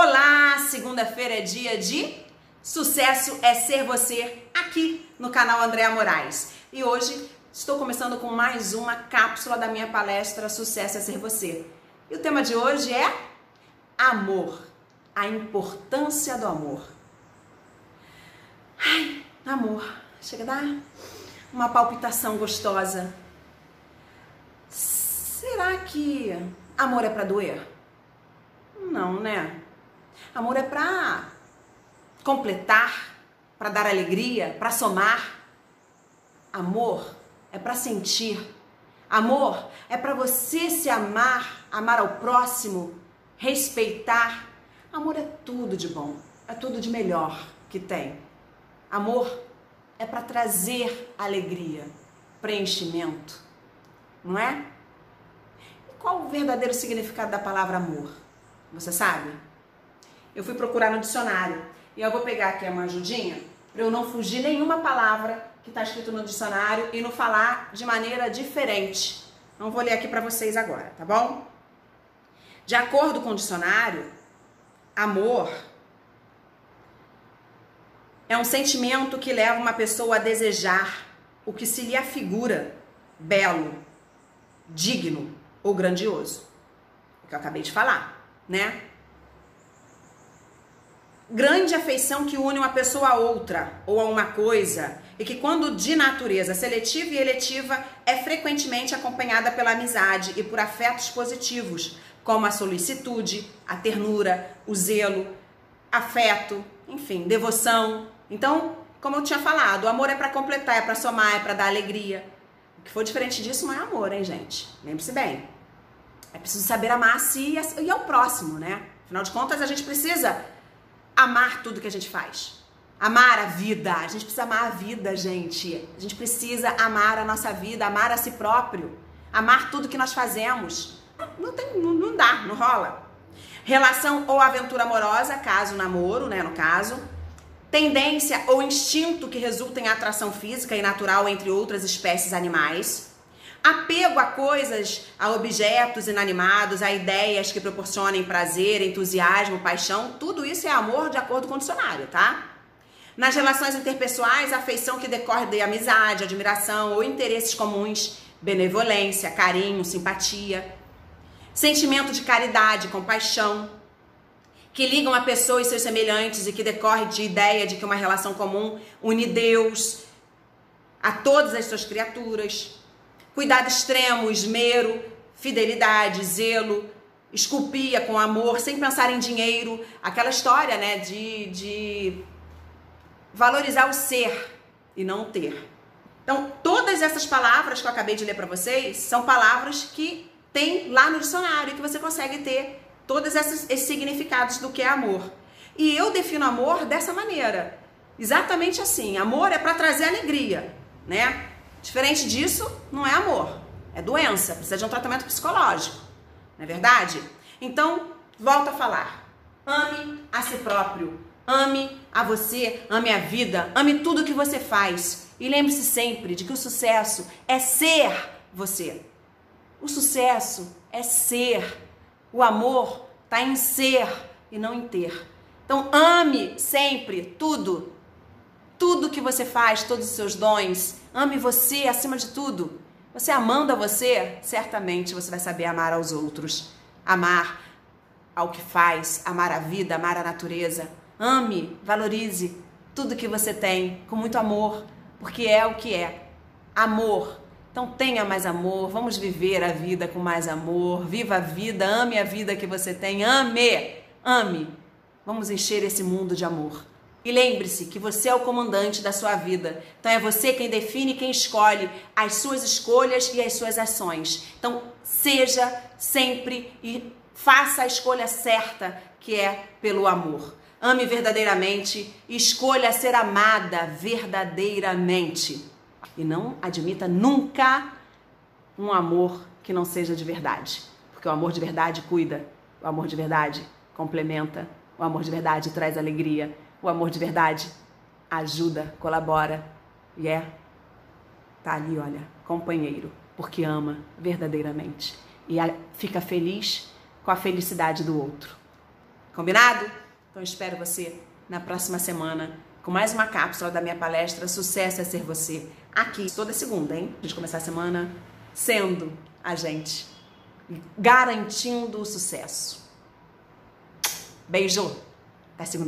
Olá, segunda-feira é dia de Sucesso é Ser Você, aqui no canal Andréa Moraes. E hoje estou começando com mais uma cápsula da minha palestra Sucesso é Ser Você. E o tema de hoje é amor, a importância do amor. Ai, amor, chega a dar uma palpitação gostosa. Será que amor é para doer? Não, né? Amor é para completar, para dar alegria, para somar. Amor é para sentir. Amor é para você se amar, amar ao próximo, respeitar. Amor é tudo de bom, é tudo de melhor que tem. Amor é para trazer alegria, preenchimento, não é? E qual o verdadeiro significado da palavra amor? Você sabe? Eu fui procurar no dicionário e eu vou pegar aqui uma ajudinha para eu não fugir nenhuma palavra que está escrito no dicionário e não falar de maneira diferente. Não vou ler aqui para vocês agora, tá bom? De acordo com o dicionário, amor é um sentimento que leva uma pessoa a desejar o que se lhe afigura belo, digno ou grandioso. O que eu acabei de falar, né? Grande afeição que une uma pessoa a outra ou a uma coisa e que, quando de natureza seletiva e eletiva, é frequentemente acompanhada pela amizade e por afetos positivos, como a solicitude, a ternura, o zelo, afeto, enfim, devoção, então, como eu tinha falado, o amor é para completar, é para somar, é para dar alegria. O que for diferente disso não é amor, hein, gente? Lembre-se bem. É preciso saber amar a si e ao próximo, né? Afinal de contas, a gente precisa amar tudo que a gente faz. Amar a vida. A gente precisa amar a vida, gente. A gente precisa amar a nossa vida, amar a si próprio. Amar tudo que nós fazemos. Não, tem, não, não dá, não rola. Relação ou aventura amorosa, caso namoro, né, no caso tendência ou instinto que resulta em atração física e natural entre outras espécies animais, apego a coisas, a objetos inanimados, a ideias que proporcionem prazer, entusiasmo, paixão, tudo isso é amor de acordo com o dicionário, tá? Nas relações interpessoais, afeição que decorre de amizade, admiração ou interesses comuns, benevolência, carinho, simpatia, sentimento de caridade, compaixão, que ligam a pessoa e seus semelhantes e que decorre de ideia de que uma relação comum une Deus a todas as suas criaturas. Cuidado extremo, esmero, fidelidade, zelo, esculpia com amor, sem pensar em dinheiro. Aquela história, né, de, de valorizar o ser e não o ter. Então, todas essas palavras que eu acabei de ler para vocês são palavras que tem lá no dicionário que você consegue ter todos esses, esses significados do que é amor. E eu defino amor dessa maneira. Exatamente assim. Amor é para trazer alegria, né? Diferente disso, não é amor. É doença, precisa de um tratamento psicológico. Não é verdade? Então, volta a falar. Ame a si próprio. Ame a você, ame a vida, ame tudo que você faz. E lembre-se sempre de que o sucesso é ser você. O sucesso é ser o amor está em ser e não em ter. Então ame sempre tudo. Tudo que você faz, todos os seus dons. Ame você acima de tudo. Você amando a você, certamente você vai saber amar aos outros. Amar ao que faz, amar a vida, amar a natureza. Ame, valorize tudo que você tem com muito amor, porque é o que é. Amor então tenha mais amor, vamos viver a vida com mais amor. Viva a vida, ame a vida que você tem, ame, ame. Vamos encher esse mundo de amor. E lembre-se que você é o comandante da sua vida. Então é você quem define, quem escolhe as suas escolhas e as suas ações. Então seja sempre e faça a escolha certa, que é pelo amor. Ame verdadeiramente, escolha ser amada verdadeiramente e não admita nunca um amor que não seja de verdade. Porque o amor de verdade cuida, o amor de verdade complementa, o amor de verdade traz alegria, o amor de verdade ajuda, colabora e é tá ali, olha, companheiro, porque ama verdadeiramente e fica feliz com a felicidade do outro. Combinado? Então espero você na próxima semana com mais uma cápsula da minha palestra Sucesso é Ser Você. Aqui, toda segunda, hein? A gente começar a semana sendo a gente, garantindo o sucesso. Beijo! Até segunda